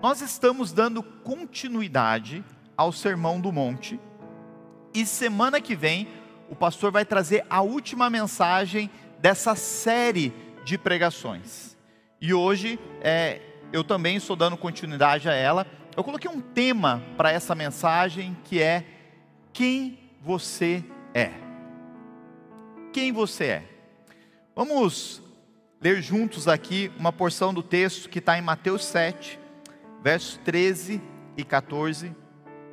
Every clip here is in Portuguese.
Nós estamos dando continuidade ao Sermão do Monte, e semana que vem o pastor vai trazer a última mensagem dessa série de pregações. E hoje é, eu também estou dando continuidade a ela. Eu coloquei um tema para essa mensagem que é quem você é. Quem você é? Vamos ler juntos aqui uma porção do texto que está em Mateus 7, versos 13 e 14,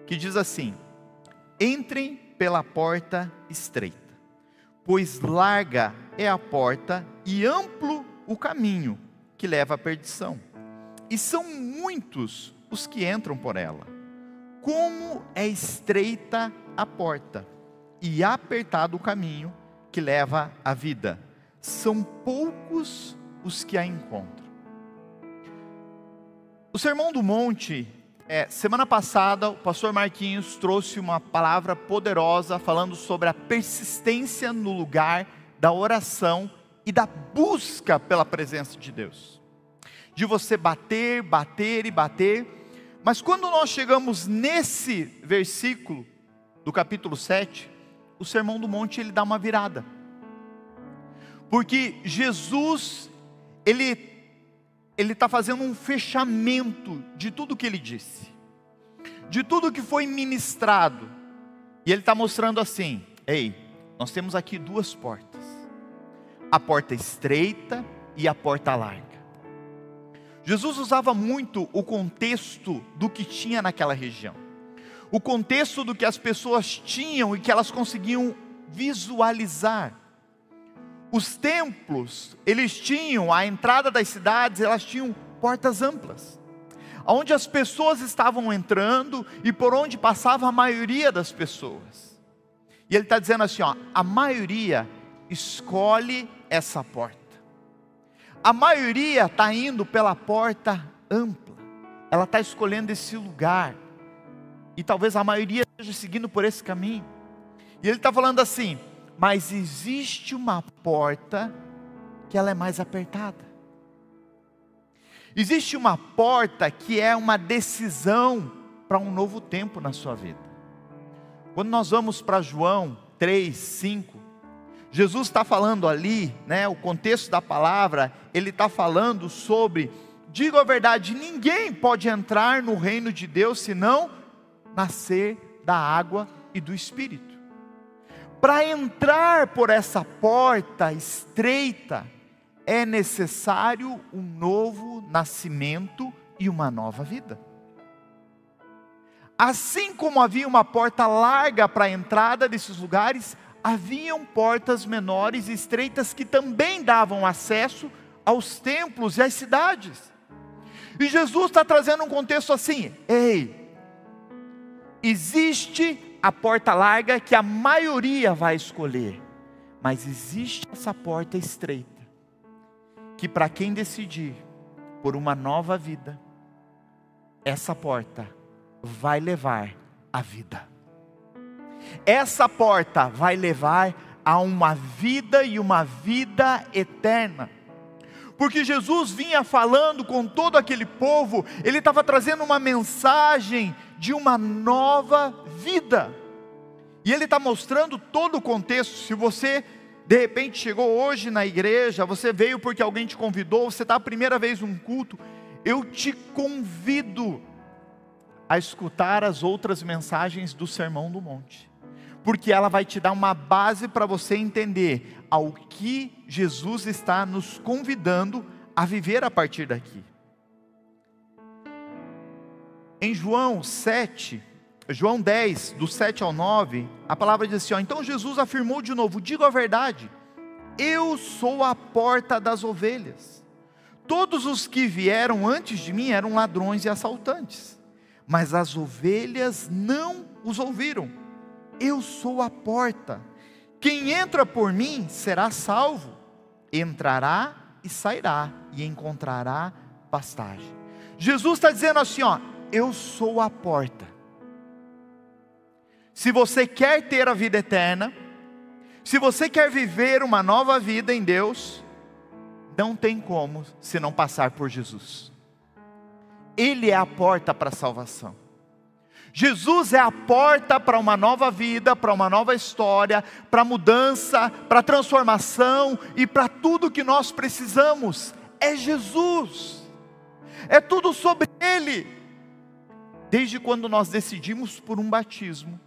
que diz assim: Entrem pela porta estreita, pois larga é a porta e amplo o caminho que leva à perdição, e são muitos os que entram por ela. Como é estreita a porta e apertado o caminho que leva à vida, são poucos os que a encontram. O Sermão do Monte, é, semana passada, o pastor Marquinhos trouxe uma palavra poderosa falando sobre a persistência no lugar da oração e da busca pela presença de Deus. De você bater, bater e bater. Mas quando nós chegamos nesse versículo do capítulo 7, o Sermão do Monte ele dá uma virada. Porque Jesus, ele ele está fazendo um fechamento de tudo que ele disse, de tudo que foi ministrado, e ele está mostrando assim: ei, nós temos aqui duas portas, a porta estreita e a porta larga. Jesus usava muito o contexto do que tinha naquela região o contexto do que as pessoas tinham e que elas conseguiam visualizar. Os templos, eles tinham, a entrada das cidades, elas tinham portas amplas, onde as pessoas estavam entrando e por onde passava a maioria das pessoas. E ele está dizendo assim: ó, a maioria escolhe essa porta. A maioria está indo pela porta ampla, ela está escolhendo esse lugar e talvez a maioria esteja seguindo por esse caminho. E ele está falando assim: mas existe uma porta que ela é mais apertada. Existe uma porta que é uma decisão para um novo tempo na sua vida. Quando nós vamos para João 3, 5, Jesus está falando ali, né, o contexto da palavra, ele está falando sobre, digo a verdade, ninguém pode entrar no reino de Deus senão nascer da água e do Espírito. Para entrar por essa porta estreita, é necessário um novo nascimento e uma nova vida. Assim como havia uma porta larga para a entrada desses lugares, haviam portas menores e estreitas que também davam acesso aos templos e às cidades. E Jesus está trazendo um contexto assim: ei, Existe a porta larga que a maioria vai escolher, mas existe essa porta estreita, que para quem decidir por uma nova vida, essa porta vai levar à vida. Essa porta vai levar a uma vida e uma vida eterna porque Jesus vinha falando com todo aquele povo, ele estava trazendo uma mensagem de uma nova vida. E ele está mostrando todo o contexto. Se você de repente chegou hoje na igreja, você veio porque alguém te convidou, você está a primeira vez num culto, eu te convido a escutar as outras mensagens do Sermão do Monte porque ela vai te dar uma base para você entender ao que Jesus está nos convidando a viver a partir daqui. Em João 7, João 10, do 7 ao 9, a palavra diz assim: ó, Então Jesus afirmou de novo: Digo a verdade, eu sou a porta das ovelhas. Todos os que vieram antes de mim eram ladrões e assaltantes, mas as ovelhas não os ouviram. Eu sou a porta. Quem entra por mim será salvo. Entrará e sairá e encontrará pastagem. Jesus está dizendo assim: ó, eu sou a porta. Se você quer ter a vida eterna, se você quer viver uma nova vida em Deus, não tem como se não passar por Jesus. Ele é a porta para a salvação. Jesus é a porta para uma nova vida, para uma nova história, para mudança, para transformação e para tudo que nós precisamos. É Jesus. É tudo sobre Ele. Desde quando nós decidimos por um batismo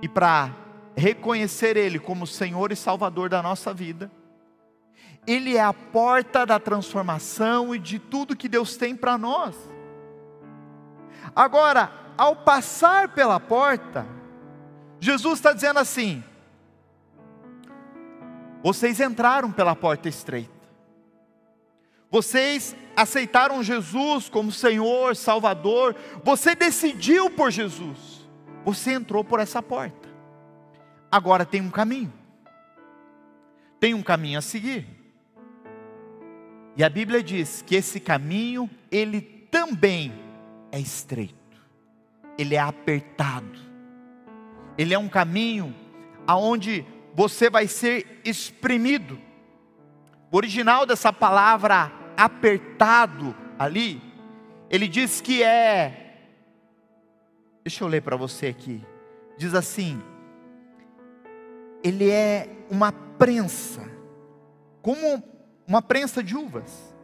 e para reconhecer Ele como Senhor e Salvador da nossa vida, Ele é a porta da transformação e de tudo que Deus tem para nós. Agora, ao passar pela porta, Jesus está dizendo assim: vocês entraram pela porta estreita, vocês aceitaram Jesus como Senhor, Salvador, você decidiu por Jesus, você entrou por essa porta, agora tem um caminho, tem um caminho a seguir, e a Bíblia diz que esse caminho, ele também é estreito ele é apertado. Ele é um caminho aonde você vai ser exprimido. O original dessa palavra apertado ali, ele diz que é Deixa eu ler para você aqui. Diz assim: ele é uma prensa, como uma prensa de uvas,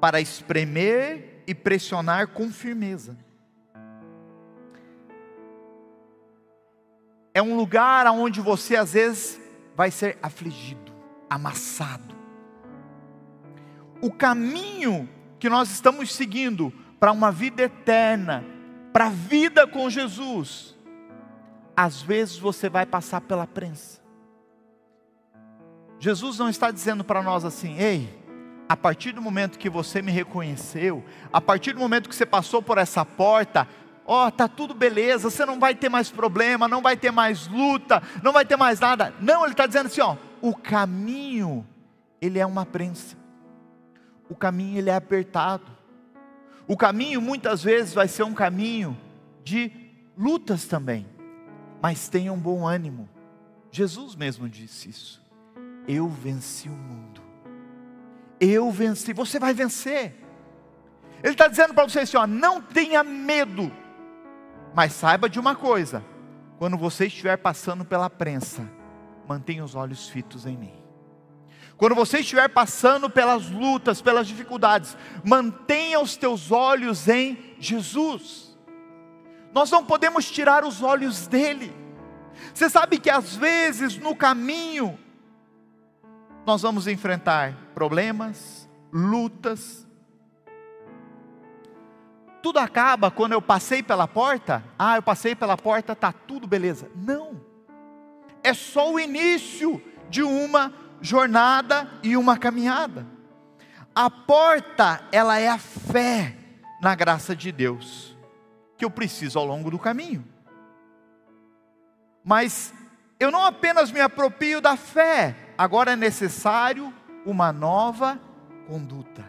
para espremer e pressionar com firmeza. É um lugar onde você às vezes vai ser afligido, amassado. O caminho que nós estamos seguindo para uma vida eterna, para a vida com Jesus, às vezes você vai passar pela prensa. Jesus não está dizendo para nós assim, ei, a partir do momento que você me reconheceu, a partir do momento que você passou por essa porta, ó, oh, tá tudo beleza, você não vai ter mais problema, não vai ter mais luta, não vai ter mais nada. Não, ele está dizendo assim, ó, o caminho ele é uma prensa. O caminho ele é apertado. O caminho muitas vezes vai ser um caminho de lutas também. Mas tenha um bom ânimo. Jesus mesmo disse isso. Eu venci o mundo. Eu venci. Você vai vencer. Ele está dizendo para você assim: ó, não tenha medo mas saiba de uma coisa: quando você estiver passando pela prensa, mantenha os olhos fitos em mim. Quando você estiver passando pelas lutas, pelas dificuldades, mantenha os teus olhos em Jesus. Nós não podemos tirar os olhos dele. Você sabe que às vezes no caminho nós vamos enfrentar problemas, lutas, tudo acaba quando eu passei pela porta? Ah, eu passei pela porta, tá tudo beleza. Não. É só o início de uma jornada e uma caminhada. A porta, ela é a fé na graça de Deus que eu preciso ao longo do caminho. Mas eu não apenas me aproprio da fé, agora é necessário uma nova conduta.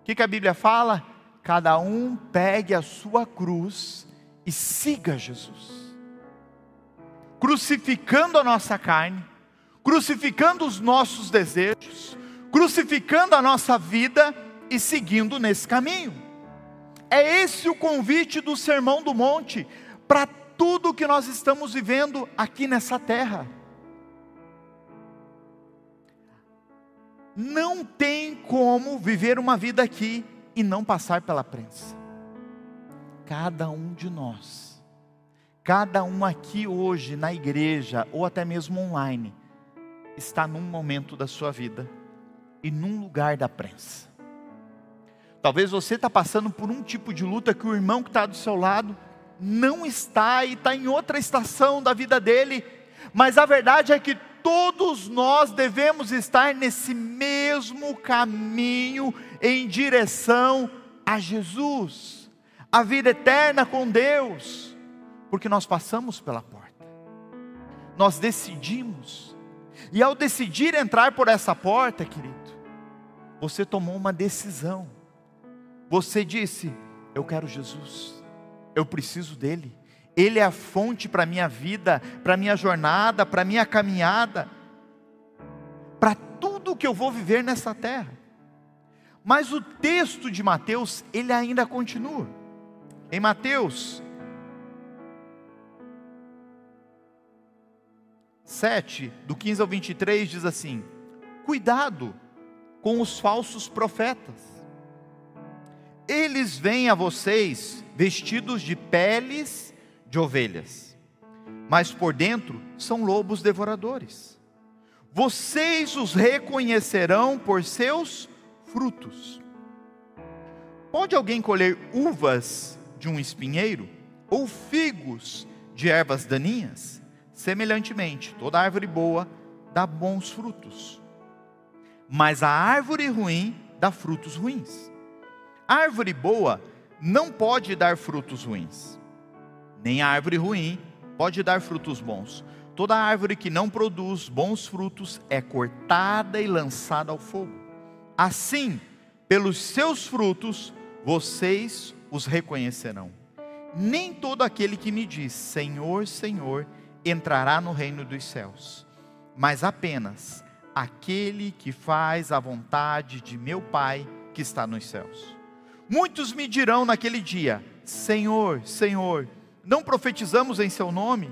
O que, que a Bíblia fala? Cada um pegue a sua cruz e siga Jesus. Crucificando a nossa carne, crucificando os nossos desejos, crucificando a nossa vida e seguindo nesse caminho. É esse o convite do Sermão do Monte para tudo que nós estamos vivendo aqui nessa terra. Não tem como viver uma vida aqui e não passar pela prensa. Cada um de nós, cada um aqui hoje na igreja ou até mesmo online, está num momento da sua vida e num lugar da prensa. Talvez você está passando por um tipo de luta que o irmão que está do seu lado não está e está em outra estação da vida dele, mas a verdade é que todos nós devemos estar nesse mesmo caminho em direção a Jesus, a vida eterna com Deus, porque nós passamos pela porta, nós decidimos, e ao decidir entrar por essa porta, querido, você tomou uma decisão, você disse: Eu quero Jesus, eu preciso dEle. Ele é a fonte para a minha vida, para a minha jornada, para a minha caminhada, para tudo que eu vou viver nessa terra. Mas o texto de Mateus, ele ainda continua. Em Mateus 7, do 15 ao 23, diz assim: Cuidado com os falsos profetas. Eles vêm a vocês vestidos de peles de ovelhas, mas por dentro são lobos devoradores. Vocês os reconhecerão por seus frutos. Pode alguém colher uvas de um espinheiro ou figos de ervas daninhas? Semelhantemente, toda árvore boa dá bons frutos, mas a árvore ruim dá frutos ruins. A árvore boa não pode dar frutos ruins, nem a árvore ruim pode dar frutos bons. Toda árvore que não produz bons frutos é cortada e lançada ao fogo. Assim, pelos seus frutos, vocês os reconhecerão. Nem todo aquele que me diz Senhor, Senhor, entrará no reino dos céus, mas apenas aquele que faz a vontade de meu Pai que está nos céus. Muitos me dirão naquele dia: Senhor, Senhor, não profetizamos em Seu nome?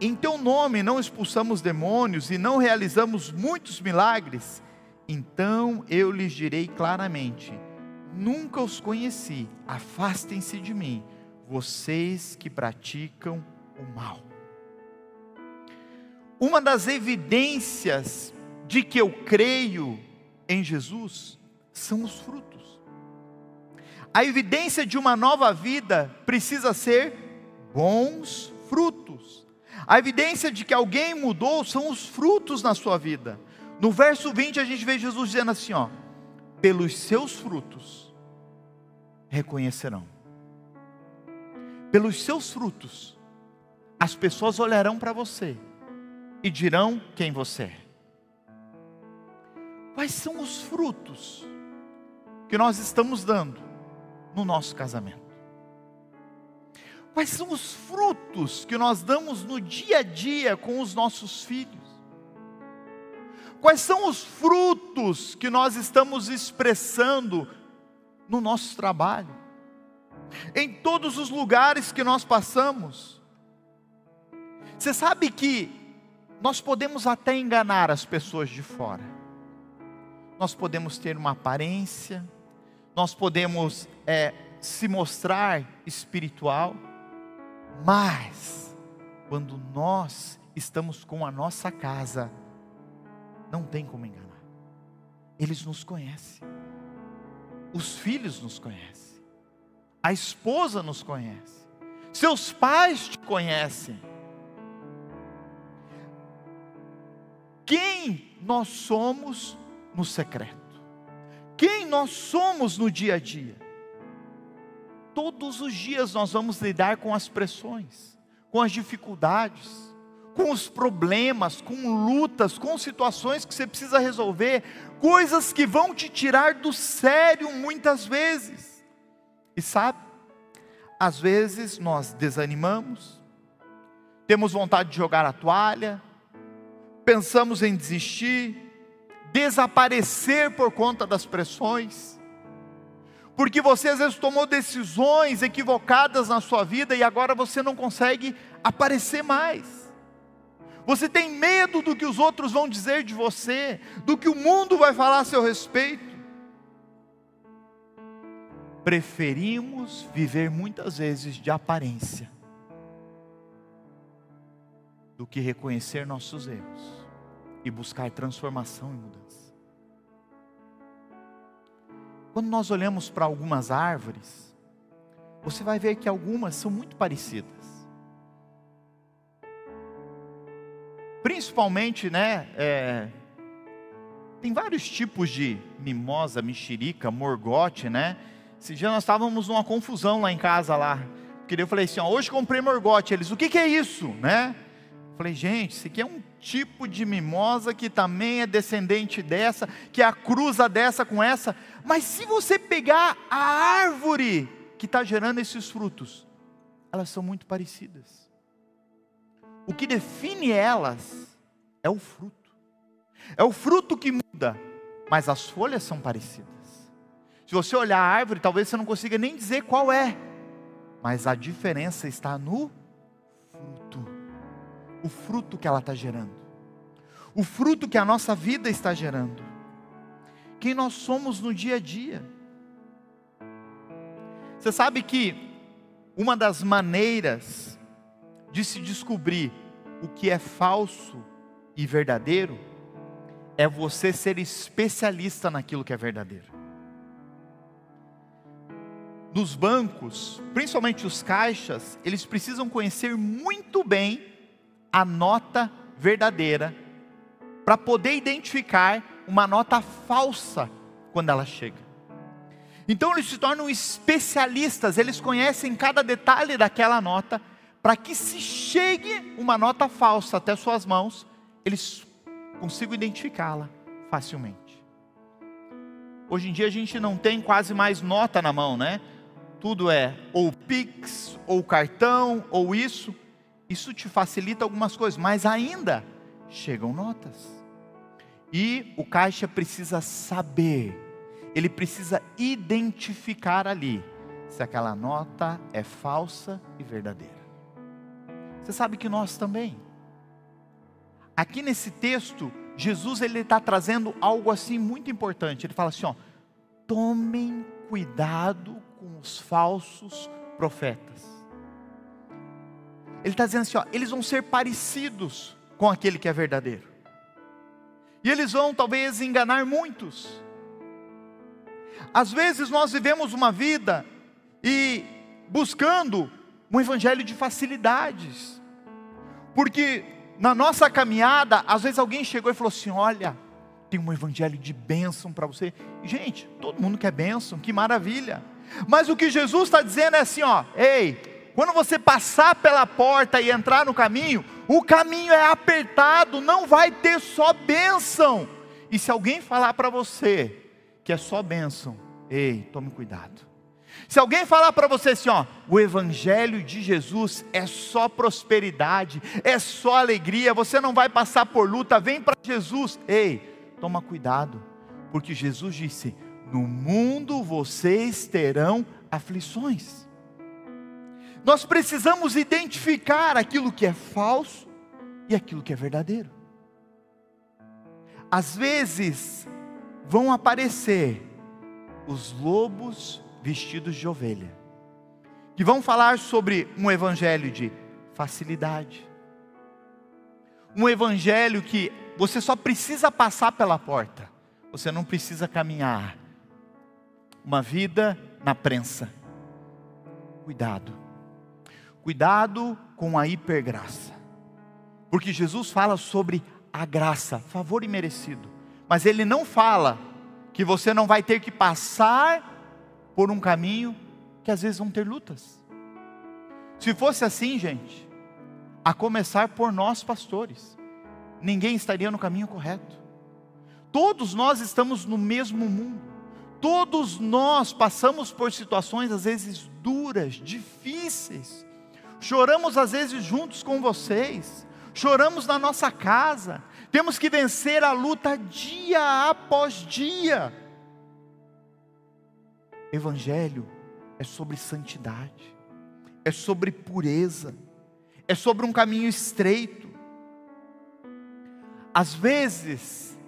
Em Teu nome não expulsamos demônios e não realizamos muitos milagres? Então eu lhes direi claramente: Nunca os conheci, afastem-se de mim, vocês que praticam o mal. Uma das evidências de que eu creio em Jesus são os frutos. A evidência de uma nova vida precisa ser bons frutos. A evidência de que alguém mudou são os frutos na sua vida. No verso 20 a gente vê Jesus dizendo assim, ó: pelos seus frutos reconhecerão. Pelos seus frutos as pessoas olharão para você e dirão quem você é. Quais são os frutos que nós estamos dando no nosso casamento? Quais são os frutos que nós damos no dia a dia com os nossos filhos? Quais são os frutos que nós estamos expressando no nosso trabalho? Em todos os lugares que nós passamos. Você sabe que nós podemos até enganar as pessoas de fora. Nós podemos ter uma aparência, nós podemos é, se mostrar espiritual, mas quando nós estamos com a nossa casa, não tem como enganar. Eles nos conhecem, os filhos nos conhecem, a esposa nos conhece, seus pais te conhecem. quem nós somos no secreto, quem nós somos no dia a dia. Todos os dias nós vamos lidar com as pressões, com as dificuldades, com os problemas, com lutas, com situações que você precisa resolver, coisas que vão te tirar do sério muitas vezes. E sabe, às vezes nós desanimamos, temos vontade de jogar a toalha, pensamos em desistir, desaparecer por conta das pressões, porque você às vezes tomou decisões equivocadas na sua vida e agora você não consegue aparecer mais. Você tem medo do que os outros vão dizer de você, do que o mundo vai falar a seu respeito. Preferimos viver muitas vezes de aparência do que reconhecer nossos erros e buscar transformação e mudança. Quando nós olhamos para algumas árvores, você vai ver que algumas são muito parecidas. Principalmente, né? É, tem vários tipos de mimosa, mexerica, morgote, né? Esse dia nós estávamos numa confusão lá em casa lá. Porque eu falei assim, ó, hoje comprei morgote. Eles, o que, que é isso, né? Falei, gente, isso aqui é um tipo de mimosa que também é descendente dessa, que é a cruza dessa com essa. Mas se você pegar a árvore que está gerando esses frutos, elas são muito parecidas. O que define elas é o fruto. É o fruto que muda, mas as folhas são parecidas. Se você olhar a árvore, talvez você não consiga nem dizer qual é, mas a diferença está no fruto o fruto que ela está gerando, o fruto que a nossa vida está gerando, quem nós somos no dia a dia. Você sabe que uma das maneiras de se descobrir o que é falso e verdadeiro é você ser especialista naquilo que é verdadeiro. Nos bancos, principalmente os caixas, eles precisam conhecer muito bem a nota verdadeira para poder identificar uma nota falsa quando ela chega. Então eles se tornam especialistas, eles conhecem cada detalhe daquela nota para que se chegue uma nota falsa até suas mãos, eles consigam identificá-la facilmente. Hoje em dia a gente não tem quase mais nota na mão, né? Tudo é ou Pix, ou cartão, ou isso. Isso te facilita algumas coisas, mas ainda chegam notas. E o caixa precisa saber, ele precisa identificar ali se aquela nota é falsa e verdadeira. Você sabe que nós também. Aqui nesse texto, Jesus ele está trazendo algo assim muito importante. Ele fala assim: ó, tomem cuidado com os falsos profetas. Ele está dizendo assim: ó, eles vão ser parecidos com aquele que é verdadeiro. E eles vão talvez enganar muitos. Às vezes nós vivemos uma vida e buscando um evangelho de facilidades. Porque na nossa caminhada, às vezes alguém chegou e falou assim: "Olha, tem um evangelho de bênção para você". Gente, todo mundo quer bênção, que maravilha. Mas o que Jesus está dizendo é assim, ó, ei, quando você passar pela porta e entrar no caminho, o caminho é apertado, não vai ter só bênção. E se alguém falar para você que é só bênção, ei, tome cuidado. Se alguém falar para você assim, ó, o evangelho de Jesus é só prosperidade, é só alegria, você não vai passar por luta, vem para Jesus. Ei, toma cuidado, porque Jesus disse: "No mundo vocês terão aflições". Nós precisamos identificar aquilo que é falso e aquilo que é verdadeiro. Às vezes vão aparecer os lobos vestidos de ovelha, que vão falar sobre um evangelho de facilidade, um evangelho que você só precisa passar pela porta, você não precisa caminhar. Uma vida na prensa. Cuidado Cuidado com a hipergraça. Porque Jesus fala sobre a graça, favor imerecido. Mas ele não fala que você não vai ter que passar por um caminho que às vezes vão ter lutas. Se fosse assim, gente, a começar por nós pastores, ninguém estaria no caminho correto. Todos nós estamos no mesmo mundo. Todos nós passamos por situações às vezes duras, difíceis. Choramos às vezes juntos com vocês, choramos na nossa casa, temos que vencer a luta dia após dia. Evangelho é sobre santidade, é sobre pureza, é sobre um caminho estreito. Às vezes,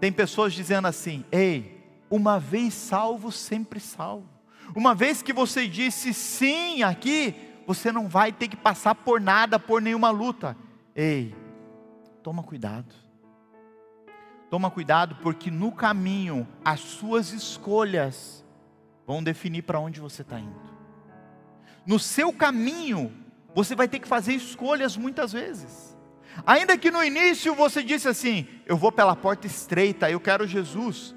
tem pessoas dizendo assim: ei, uma vez salvo, sempre salvo. Uma vez que você disse sim aqui, você não vai ter que passar por nada, por nenhuma luta. Ei, toma cuidado. Toma cuidado, porque no caminho as suas escolhas vão definir para onde você está indo. No seu caminho, você vai ter que fazer escolhas muitas vezes. Ainda que no início você disse assim: Eu vou pela porta estreita, eu quero Jesus.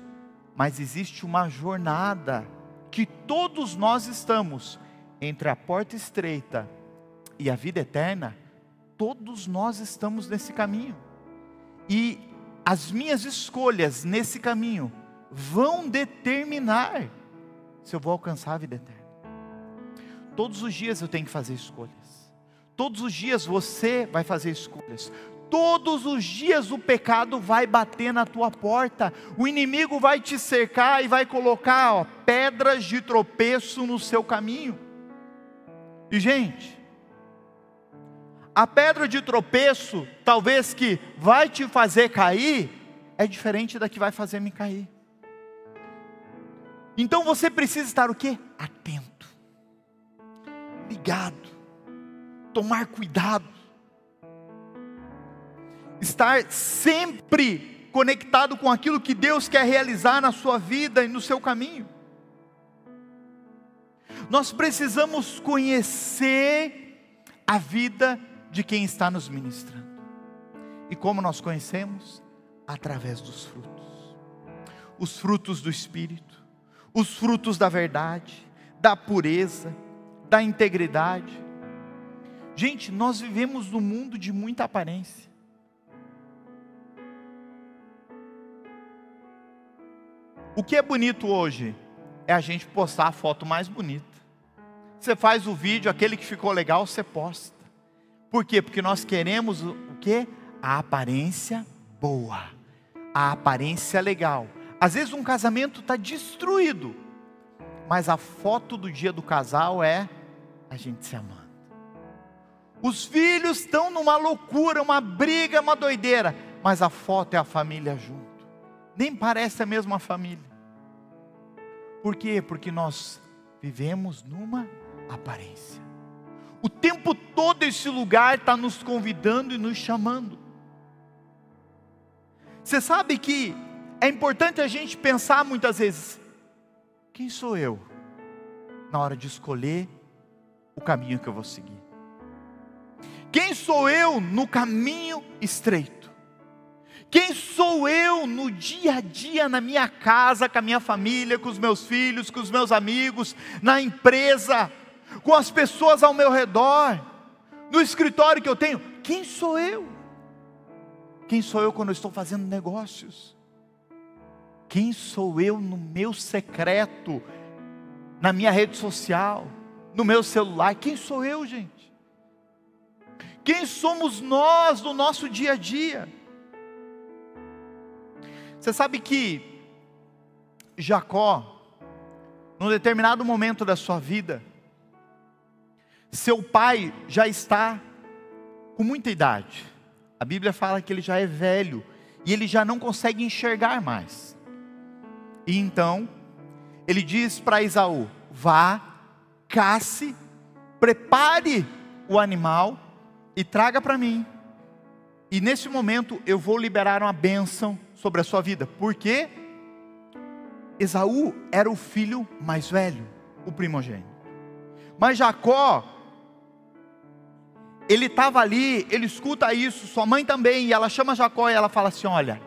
Mas existe uma jornada que todos nós estamos entre a porta estreita e a vida eterna, todos nós estamos nesse caminho. E as minhas escolhas nesse caminho vão determinar se eu vou alcançar a vida eterna. Todos os dias eu tenho que fazer escolhas. Todos os dias você vai fazer escolhas. Todos os dias o pecado vai bater na tua porta, o inimigo vai te cercar e vai colocar ó, pedras de tropeço no seu caminho. E gente, a pedra de tropeço, talvez que vai te fazer cair, é diferente da que vai fazer me cair. Então você precisa estar o quê? Atento, ligado, tomar cuidado, estar sempre conectado com aquilo que Deus quer realizar na sua vida e no seu caminho. Nós precisamos conhecer a vida de quem está nos ministrando. E como nós conhecemos? Através dos frutos. Os frutos do Espírito, os frutos da verdade, da pureza, da integridade. Gente, nós vivemos num mundo de muita aparência. O que é bonito hoje é a gente postar a foto mais bonita. Você faz o vídeo, aquele que ficou legal, você posta. Por quê? Porque nós queremos o quê? A aparência boa, a aparência legal. Às vezes um casamento está destruído, mas a foto do dia do casal é a gente se amando. Os filhos estão numa loucura, uma briga, uma doideira, mas a foto é a família junto nem parece a mesma família. Por quê? Porque nós vivemos numa aparência. O tempo todo esse lugar está nos convidando e nos chamando. Você sabe que é importante a gente pensar muitas vezes: quem sou eu? Na hora de escolher o caminho que eu vou seguir. Quem sou eu no caminho estreito? Quem sou eu no dia a dia, na minha casa, com a minha família, com os meus filhos, com os meus amigos, na empresa, com as pessoas ao meu redor, no escritório que eu tenho? Quem sou eu? Quem sou eu quando eu estou fazendo negócios? Quem sou eu no meu secreto, na minha rede social, no meu celular? Quem sou eu, gente? Quem somos nós no nosso dia a dia? Você sabe que Jacó, num determinado momento da sua vida, seu pai já está com muita idade. A Bíblia fala que ele já é velho e ele já não consegue enxergar mais. E então, ele diz para Isaú: vá, casse, prepare o animal e traga para mim. E nesse momento eu vou liberar uma bênção sobre a sua vida, porque Esaú era o filho mais velho, o primogênito. Mas Jacó, ele estava ali, ele escuta isso, sua mãe também, e ela chama Jacó e ela fala assim: Olha,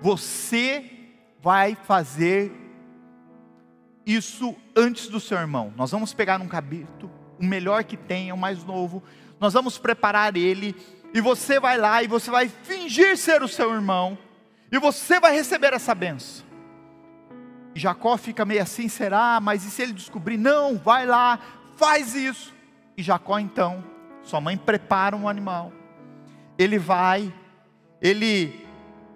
você vai fazer isso antes do seu irmão. Nós vamos pegar um cabrito, o melhor que tem, o mais novo, nós vamos preparar ele, e você vai lá e você vai fingir ser o seu irmão, e você vai receber essa benção. Jacó fica meio assim, será? Mas e se ele descobrir? Não, vai lá, faz isso. E Jacó então, sua mãe prepara um animal. Ele vai, ele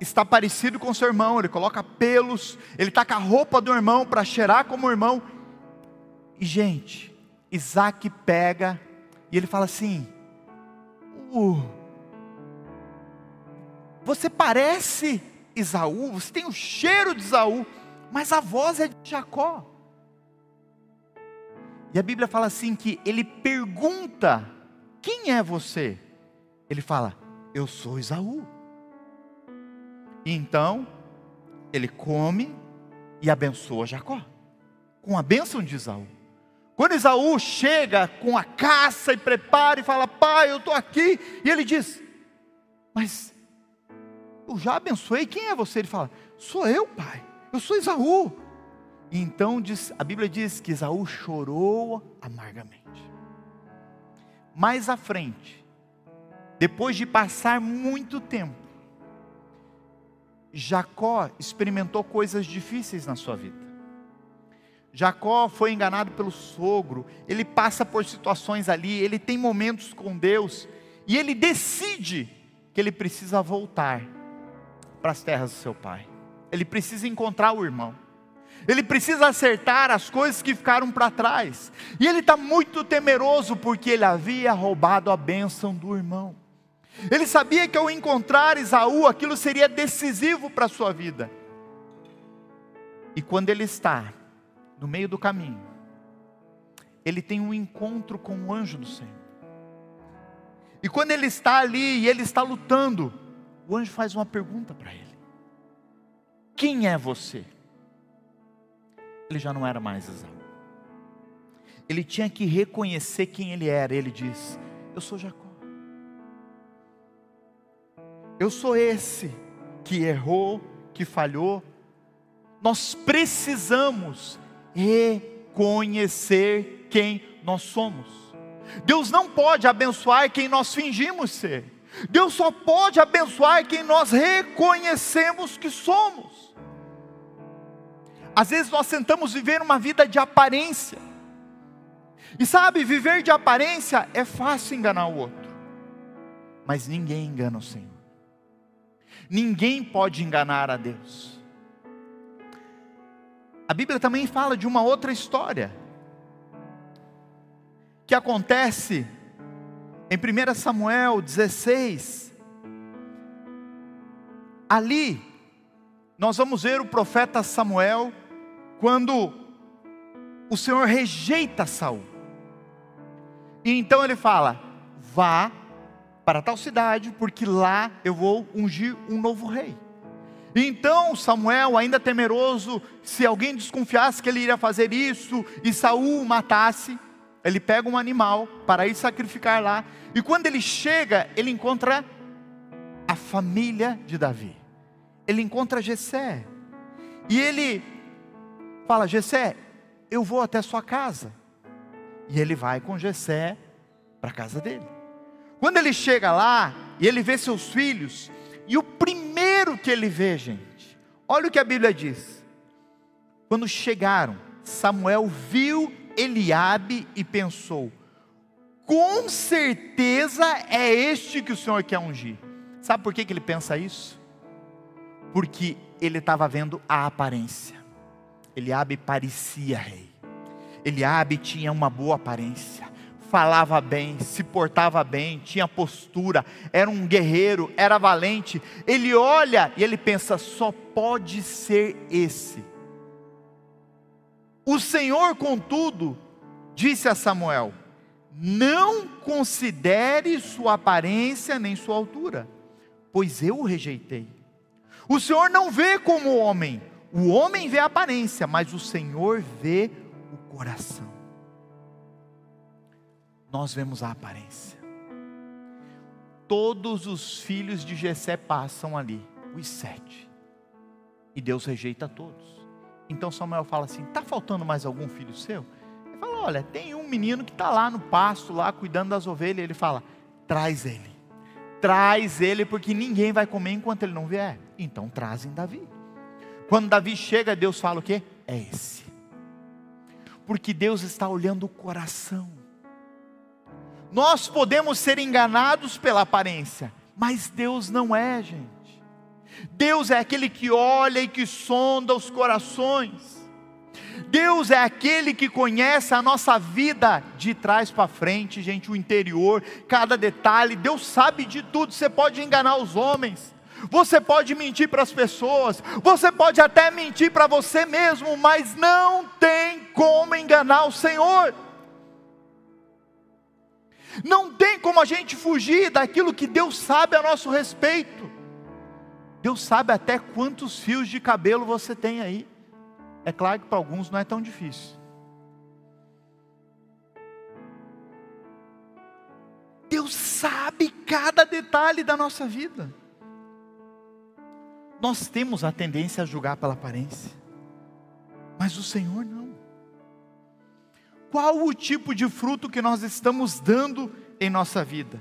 está parecido com seu irmão, ele coloca pelos, ele com a roupa do irmão para cheirar como o irmão. E gente, Isaac pega e ele fala assim: uh, Você parece Isaú, você tem o cheiro de Isaú, mas a voz é de Jacó. E a Bíblia fala assim que ele pergunta: "Quem é você?" Ele fala: "Eu sou Isaú." E então ele come e abençoa Jacó com a bênção de Isaú. Quando Isaú chega com a caça e prepara e fala: "Pai, eu estou aqui", e ele diz: "Mas eu já abençoei, quem é você? Ele fala, sou eu, pai, eu sou Esaú. E então diz, a Bíblia diz que Esaú chorou amargamente. Mais à frente, depois de passar muito tempo, Jacó experimentou coisas difíceis na sua vida. Jacó foi enganado pelo sogro, ele passa por situações ali, ele tem momentos com Deus, e ele decide que ele precisa voltar para as terras do seu pai. Ele precisa encontrar o irmão. Ele precisa acertar as coisas que ficaram para trás. E ele está muito temeroso porque ele havia roubado a bênção do irmão. Ele sabia que ao encontrar Isaú, aquilo seria decisivo para a sua vida. E quando ele está no meio do caminho, ele tem um encontro com o anjo do Senhor. E quando ele está ali e ele está lutando, o anjo faz uma pergunta para ele: Quem é você? Ele já não era mais Esaú. Ele tinha que reconhecer quem ele era. Ele diz: Eu sou Jacó. Eu sou esse que errou, que falhou. Nós precisamos reconhecer quem nós somos. Deus não pode abençoar quem nós fingimos ser. Deus só pode abençoar quem nós reconhecemos que somos. Às vezes nós tentamos viver uma vida de aparência. E sabe, viver de aparência é fácil enganar o outro. Mas ninguém engana o Senhor. Ninguém pode enganar a Deus. A Bíblia também fala de uma outra história que acontece em 1 Samuel 16. Ali, nós vamos ver o profeta Samuel quando o Senhor rejeita Saul. E então ele fala: vá para tal cidade, porque lá eu vou ungir um novo rei. Então Samuel, ainda temeroso, se alguém desconfiasse que ele iria fazer isso e Saul o matasse, ele pega um animal para ir sacrificar lá. E quando ele chega, ele encontra a família de Davi. Ele encontra Jessé. E ele fala: Jessé, eu vou até sua casa. E ele vai com Jessé para a casa dele. Quando ele chega lá e ele vê seus filhos, e o primeiro que ele vê, gente, olha o que a Bíblia diz. Quando chegaram, Samuel viu Eliabe e pensou: com certeza é este que o Senhor quer ungir. Sabe por que, que ele pensa isso? Porque ele estava vendo a aparência. Eliabe parecia rei. Eliabe tinha uma boa aparência falava bem, se portava bem, tinha postura, era um guerreiro, era valente. Ele olha e ele pensa: só pode ser esse. O Senhor, contudo, disse a Samuel: Não considere sua aparência nem sua altura, pois eu o rejeitei. O Senhor não vê como homem, o homem vê a aparência, mas o Senhor vê o coração nós vemos a aparência. Todos os filhos de Jessé passam ali, os sete. E Deus rejeita todos. Então Samuel fala assim: está faltando mais algum filho seu? Ele fala: olha, tem um menino que está lá no pasto, lá cuidando das ovelhas. Ele fala: traz ele, traz ele, porque ninguém vai comer enquanto ele não vier. Então trazem Davi. Quando Davi chega, Deus fala o quê? É esse. Porque Deus está olhando o coração. Nós podemos ser enganados pela aparência, mas Deus não é, gente. Deus é aquele que olha e que sonda os corações. Deus é aquele que conhece a nossa vida de trás para frente, gente, o interior, cada detalhe. Deus sabe de tudo. Você pode enganar os homens, você pode mentir para as pessoas, você pode até mentir para você mesmo, mas não tem como enganar o Senhor. Não tem como a gente fugir daquilo que Deus sabe a nosso respeito. Deus sabe até quantos fios de cabelo você tem aí. É claro que para alguns não é tão difícil. Deus sabe cada detalhe da nossa vida. Nós temos a tendência a julgar pela aparência, mas o Senhor não qual o tipo de fruto que nós estamos dando em nossa vida?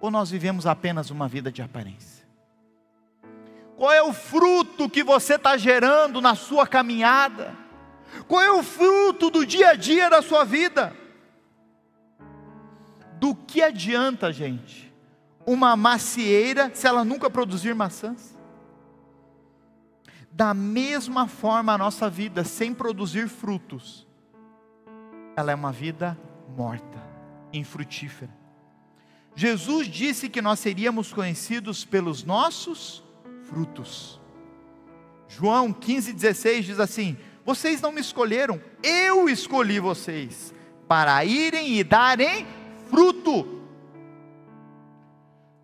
Ou nós vivemos apenas uma vida de aparência? Qual é o fruto que você está gerando na sua caminhada? Qual é o fruto do dia a dia da sua vida? Do que adianta, gente, uma macieira se ela nunca produzir maçãs? Da mesma forma, a nossa vida sem produzir frutos, ela é uma vida morta, infrutífera. Jesus disse que nós seríamos conhecidos pelos nossos frutos. João 15,16 diz assim: Vocês não me escolheram, eu escolhi vocês, para irem e darem fruto.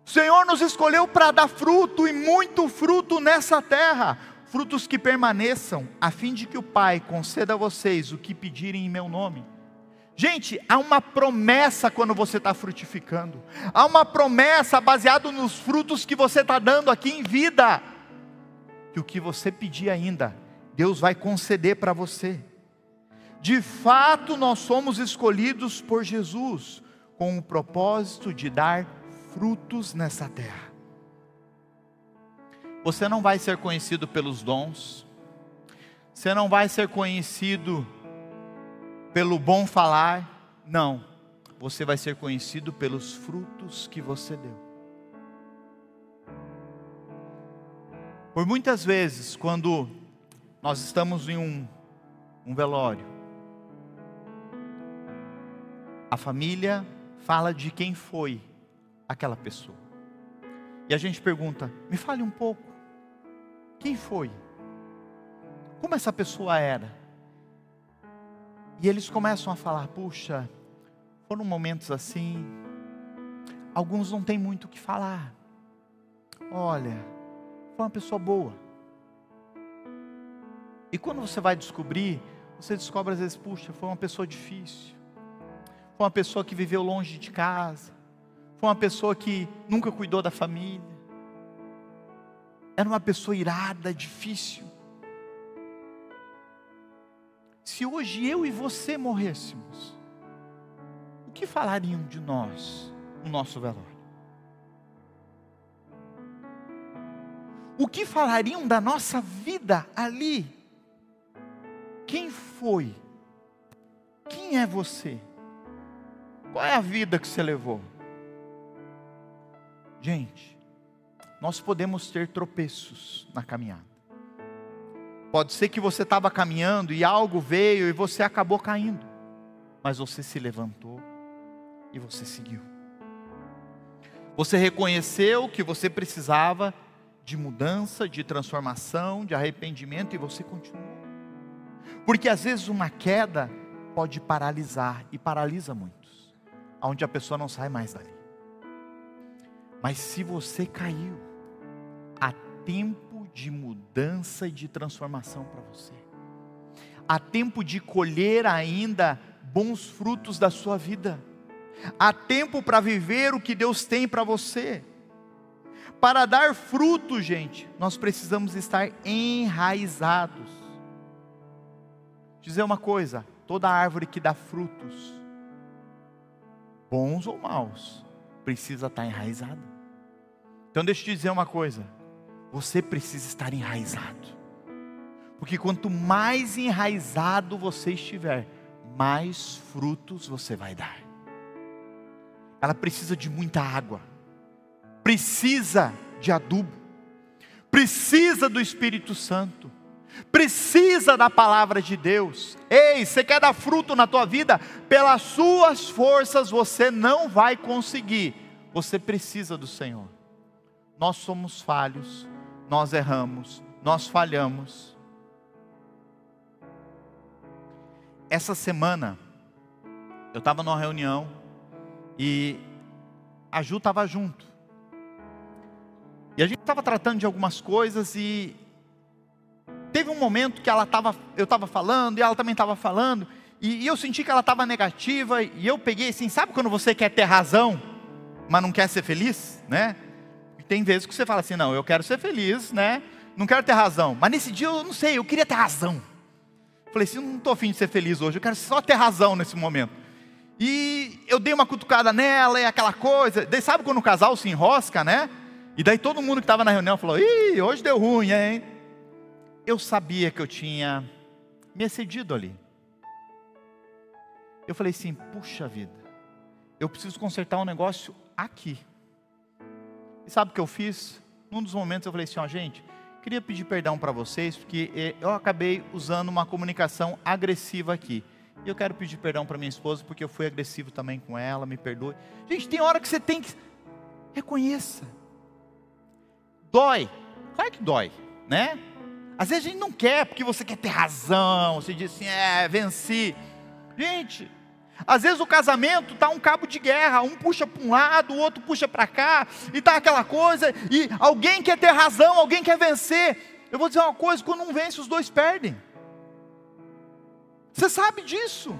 O Senhor nos escolheu para dar fruto e muito fruto nessa terra frutos que permaneçam, a fim de que o Pai conceda a vocês o que pedirem em meu nome. Gente, há uma promessa quando você está frutificando, há uma promessa baseada nos frutos que você está dando aqui em vida, que o que você pedir ainda, Deus vai conceder para você. De fato, nós somos escolhidos por Jesus com o propósito de dar frutos nessa terra. Você não vai ser conhecido pelos dons, você não vai ser conhecido pelo bom falar, não. Você vai ser conhecido pelos frutos que você deu. Por muitas vezes, quando nós estamos em um, um velório, a família fala de quem foi aquela pessoa. E a gente pergunta: me fale um pouco. Quem foi? Como essa pessoa era? E eles começam a falar: puxa, foram momentos assim. Alguns não têm muito o que falar. Olha, foi uma pessoa boa. E quando você vai descobrir, você descobre às vezes, puxa, foi uma pessoa difícil. Foi uma pessoa que viveu longe de casa. Foi uma pessoa que nunca cuidou da família era uma pessoa irada, difícil. Se hoje eu e você morrêssemos, o que falariam de nós no nosso velório? O que falariam da nossa vida ali? Quem foi? Quem é você? Qual é a vida que você levou? Gente, nós podemos ter tropeços na caminhada. Pode ser que você estava caminhando e algo veio e você acabou caindo, mas você se levantou e você seguiu. Você reconheceu que você precisava de mudança, de transformação, de arrependimento e você continuou. Porque às vezes uma queda pode paralisar e paralisa muitos, aonde a pessoa não sai mais dali. Mas se você caiu, há tempo de mudança e de transformação para você. Há tempo de colher ainda bons frutos da sua vida. Há tempo para viver o que Deus tem para você. Para dar fruto, gente, nós precisamos estar enraizados. Dizer uma coisa: toda árvore que dá frutos, bons ou maus, precisa estar enraizada. Então, deixa eu te dizer uma coisa: você precisa estar enraizado. Porque quanto mais enraizado você estiver, mais frutos você vai dar. Ela precisa de muita água, precisa de adubo, precisa do Espírito Santo, precisa da palavra de Deus. Ei, você quer dar fruto na tua vida? Pelas suas forças você não vai conseguir. Você precisa do Senhor. Nós somos falhos, nós erramos, nós falhamos. Essa semana, eu estava numa reunião e a Ju estava junto. E a gente estava tratando de algumas coisas e teve um momento que ela tava, eu estava falando e ela também estava falando, e, e, eu senti que ela estava negativa, e eu peguei assim, sabe quando você quer ter razão, mas não quer ser feliz, né? Tem vezes que você fala assim, não, eu quero ser feliz, né? Não quero ter razão. Mas nesse dia eu não sei, eu queria ter razão. Falei assim, não estou afim de ser feliz hoje, eu quero só ter razão nesse momento. E eu dei uma cutucada nela e aquela coisa. Daí sabe quando o casal se enrosca, né? E daí todo mundo que estava na reunião falou: Ih, hoje deu ruim, hein? Eu sabia que eu tinha me excedido ali. Eu falei assim: puxa vida, eu preciso consertar um negócio aqui. Sabe o que eu fiz? Num dos momentos eu falei assim: ó, gente, queria pedir perdão para vocês, porque eh, eu acabei usando uma comunicação agressiva aqui. E eu quero pedir perdão para minha esposa, porque eu fui agressivo também com ela, me perdoe. Gente, tem hora que você tem que. Reconheça. Dói. Claro que dói, né? Às vezes a gente não quer, porque você quer ter razão. Você diz assim, é, venci. Gente, às vezes o casamento está um cabo de guerra, um puxa para um lado, o outro puxa para cá, e está aquela coisa, e alguém quer ter razão, alguém quer vencer. Eu vou dizer uma coisa: quando um vence, os dois perdem. Você sabe disso.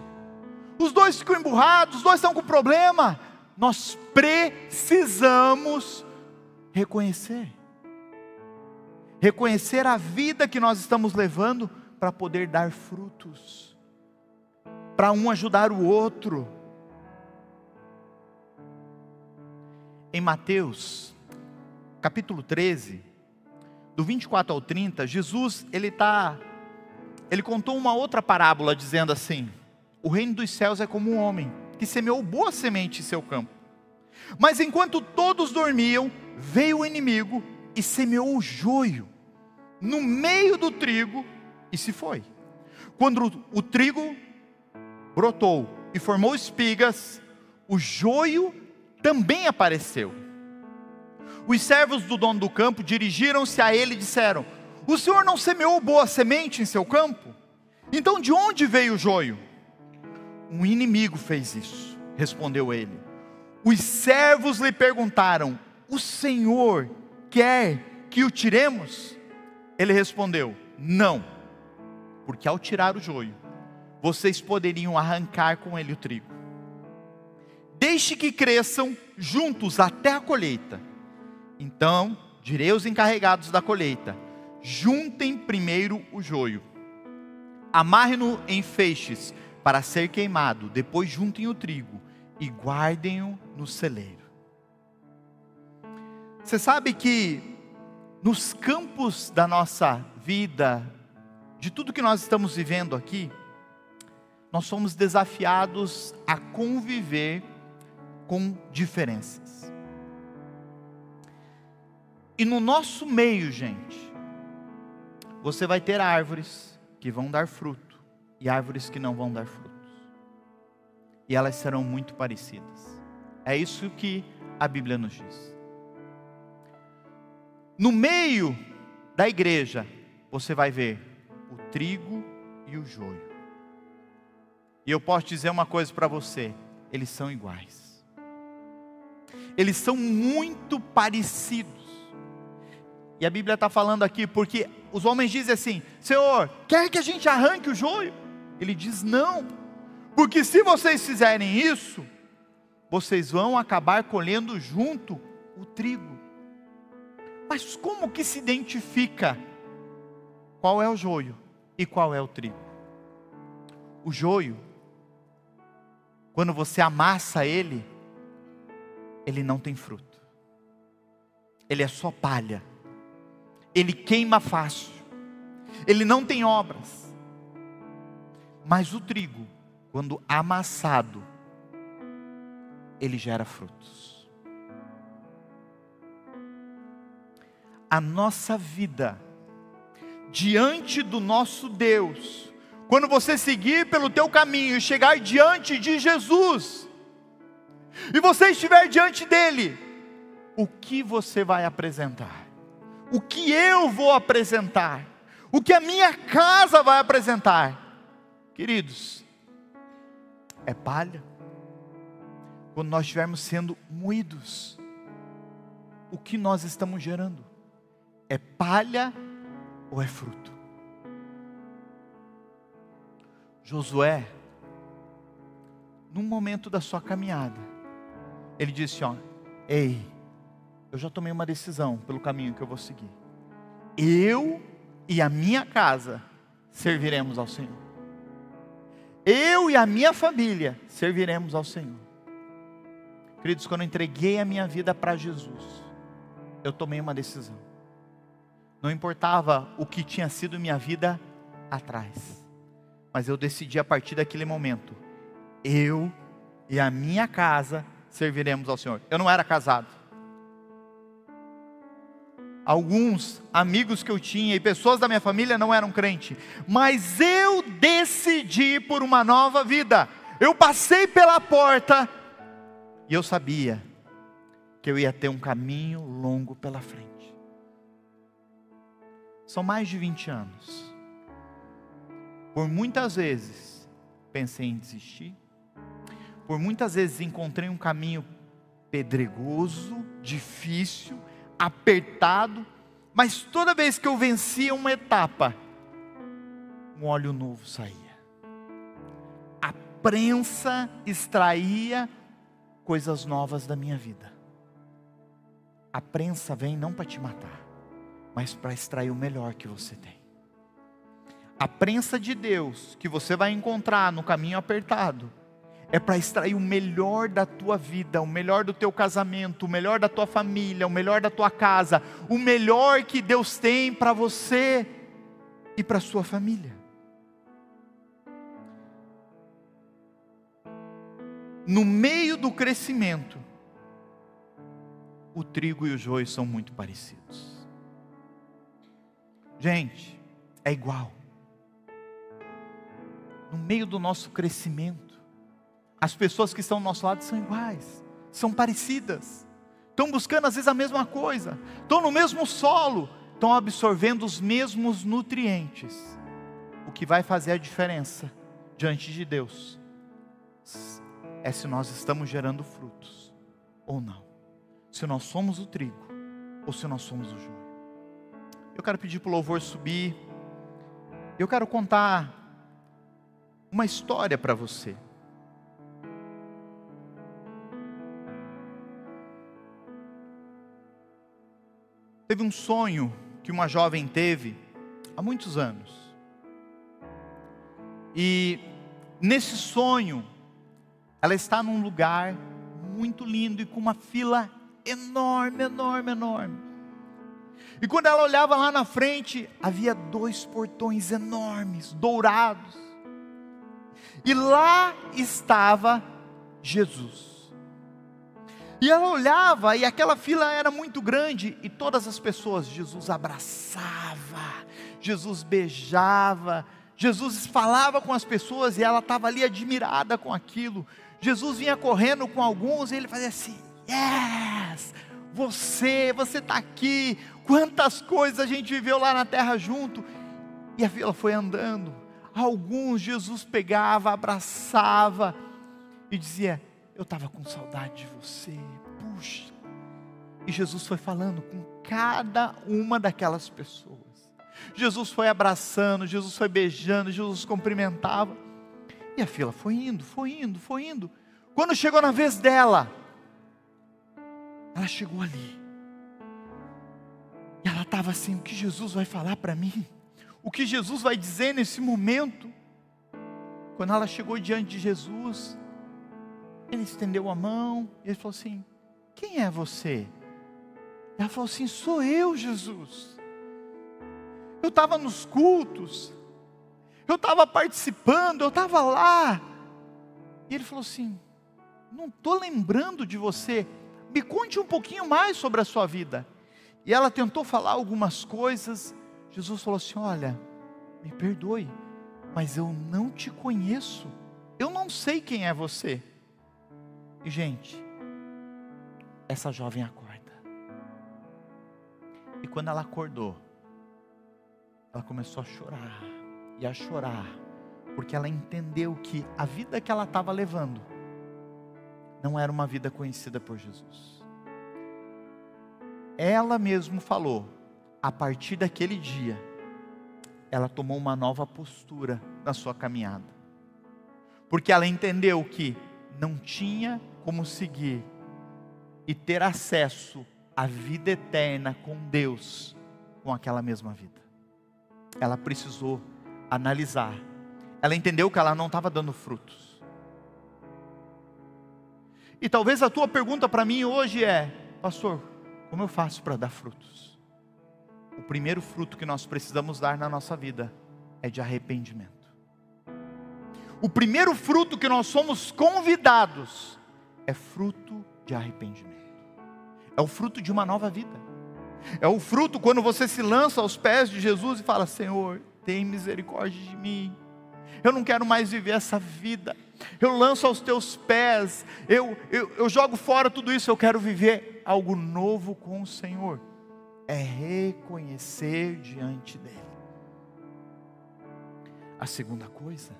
Os dois ficam emburrados, os dois estão com problema. Nós precisamos reconhecer. Reconhecer a vida que nós estamos levando para poder dar frutos. Para um ajudar o outro. Em Mateus, capítulo 13, do 24 ao 30, Jesus, ele está ele contou uma outra parábola dizendo assim: O reino dos céus é como um homem que semeou boa semente em seu campo. Mas enquanto todos dormiam, veio o inimigo e semeou o joio no meio do trigo e se foi. Quando o trigo brotou e formou espigas, o joio também apareceu. Os servos do dono do campo dirigiram-se a ele e disseram: o Senhor não semeou boa semente em seu campo? Então de onde veio o joio? Um inimigo fez isso, respondeu ele. Os servos lhe perguntaram: O Senhor quer que o tiremos? Ele respondeu: Não, porque ao tirar o joio, vocês poderiam arrancar com ele o trigo. Deixe que cresçam juntos até a colheita. Então direi aos encarregados da colheita: juntem primeiro o joio, amarrem-no em feixes para ser queimado, depois juntem o trigo e guardem-o no celeiro. Você sabe que nos campos da nossa vida, de tudo que nós estamos vivendo aqui, nós somos desafiados a conviver com diferenças. E no nosso meio, gente, você vai ter árvores que vão dar fruto e árvores que não vão dar frutos. E elas serão muito parecidas. É isso que a Bíblia nos diz. No meio da igreja, você vai ver o trigo e o joio. E eu posso dizer uma coisa para você: eles são iguais. Eles são muito parecidos. E a Bíblia está falando aqui porque os homens dizem assim: Senhor, quer que a gente arranque o joio? Ele diz: Não, porque se vocês fizerem isso, vocês vão acabar colhendo junto o trigo. Mas como que se identifica qual é o joio e qual é o trigo? O joio, quando você amassa ele, ele não tem fruto, ele é só palha ele queima fácil, ele não tem obras. Mas o trigo, quando amassado, ele gera frutos. A nossa vida, diante do nosso Deus, quando você seguir pelo teu caminho e chegar diante de Jesus, e você estiver diante dele, o que você vai apresentar? o que eu vou apresentar, o que a minha casa vai apresentar. Queridos, é palha. Quando nós estivermos sendo moídos, o que nós estamos gerando? É palha ou é fruto? Josué, num momento da sua caminhada, ele disse: Ó, ei, eu já tomei uma decisão pelo caminho que eu vou seguir. Eu e a minha casa serviremos ao Senhor. Eu e a minha família serviremos ao Senhor. Queridos, quando eu entreguei a minha vida para Jesus, eu tomei uma decisão. Não importava o que tinha sido minha vida atrás, mas eu decidi a partir daquele momento: eu e a minha casa serviremos ao Senhor. Eu não era casado, alguns amigos que eu tinha e pessoas da minha família não eram crente, mas eu decidi por uma nova vida. Eu passei pela porta e eu sabia que eu ia ter um caminho longo pela frente. São mais de 20 anos. Por muitas vezes pensei em desistir. Por muitas vezes encontrei um caminho pedregoso, difícil, apertado, mas toda vez que eu vencia uma etapa, um óleo novo saía. A prensa extraía coisas novas da minha vida. A prensa vem não para te matar, mas para extrair o melhor que você tem. A prensa de Deus que você vai encontrar no caminho apertado é para extrair o melhor da tua vida, o melhor do teu casamento, o melhor da tua família, o melhor da tua casa, o melhor que Deus tem para você e para sua família. No meio do crescimento, o trigo e o joio são muito parecidos. Gente, é igual. No meio do nosso crescimento, as pessoas que estão ao nosso lado são iguais, são parecidas, estão buscando às vezes a mesma coisa, estão no mesmo solo, estão absorvendo os mesmos nutrientes. O que vai fazer a diferença diante de Deus é se nós estamos gerando frutos ou não, se nós somos o trigo ou se nós somos o joio. Eu quero pedir para o louvor subir, eu quero contar uma história para você. Teve um sonho que uma jovem teve há muitos anos. E nesse sonho, ela está num lugar muito lindo e com uma fila enorme, enorme, enorme. E quando ela olhava lá na frente, havia dois portões enormes, dourados. E lá estava Jesus. E ela olhava e aquela fila era muito grande e todas as pessoas, Jesus abraçava, Jesus beijava, Jesus falava com as pessoas e ela estava ali admirada com aquilo. Jesus vinha correndo com alguns e ele fazia assim: Yes, você, você está aqui. Quantas coisas a gente viveu lá na terra junto. E a fila foi andando. Alguns Jesus pegava, abraçava e dizia: eu estava com saudade de você, puxa. E Jesus foi falando com cada uma daquelas pessoas. Jesus foi abraçando, Jesus foi beijando, Jesus cumprimentava. E a fila foi indo, foi indo, foi indo. Quando chegou na vez dela, ela chegou ali. E ela estava assim: o que Jesus vai falar para mim? O que Jesus vai dizer nesse momento? Quando ela chegou diante de Jesus, ele estendeu a mão e ele falou assim: Quem é você? Ela falou assim: Sou eu, Jesus. Eu estava nos cultos, eu estava participando, eu estava lá. E ele falou assim: Não estou lembrando de você. Me conte um pouquinho mais sobre a sua vida. E ela tentou falar algumas coisas. Jesus falou assim: Olha, me perdoe, mas eu não te conheço. Eu não sei quem é você. E, gente, essa jovem acorda. E quando ela acordou, ela começou a chorar e a chorar, porque ela entendeu que a vida que ela estava levando não era uma vida conhecida por Jesus. Ela mesmo falou, a partir daquele dia, ela tomou uma nova postura na sua caminhada, porque ela entendeu que não tinha como seguir e ter acesso à vida eterna com Deus com aquela mesma vida. Ela precisou analisar. Ela entendeu que ela não estava dando frutos. E talvez a tua pergunta para mim hoje é: Pastor, como eu faço para dar frutos? O primeiro fruto que nós precisamos dar na nossa vida é de arrependimento. O primeiro fruto que nós somos convidados é fruto de arrependimento. É o fruto de uma nova vida. É o fruto quando você se lança aos pés de Jesus e fala: Senhor, tem misericórdia de mim. Eu não quero mais viver essa vida. Eu lanço aos teus pés. Eu, eu, eu jogo fora tudo isso. Eu quero viver algo novo com o Senhor. É reconhecer diante dEle. A segunda coisa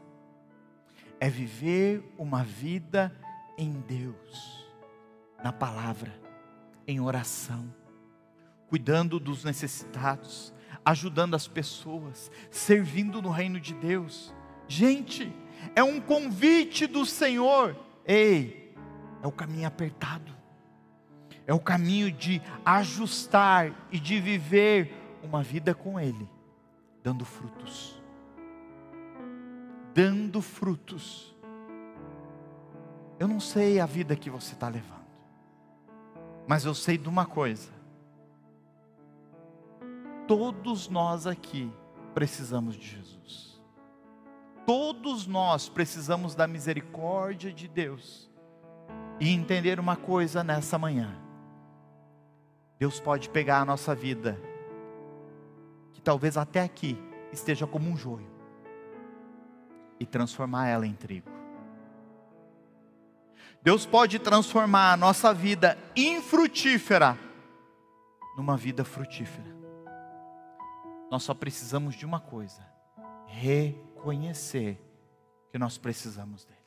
é viver uma vida em Deus, na palavra, em oração, cuidando dos necessitados, ajudando as pessoas, servindo no reino de Deus. Gente, é um convite do Senhor. Ei, é o caminho apertado, é o caminho de ajustar e de viver uma vida com Ele, dando frutos. Dando frutos. Eu não sei a vida que você está levando, mas eu sei de uma coisa: todos nós aqui precisamos de Jesus. Todos nós precisamos da misericórdia de Deus. E entender uma coisa nessa manhã: Deus pode pegar a nossa vida, que talvez até aqui esteja como um joio, e transformar ela em trigo. Deus pode transformar a nossa vida infrutífera numa vida frutífera. Nós só precisamos de uma coisa: reconhecer que nós precisamos dele.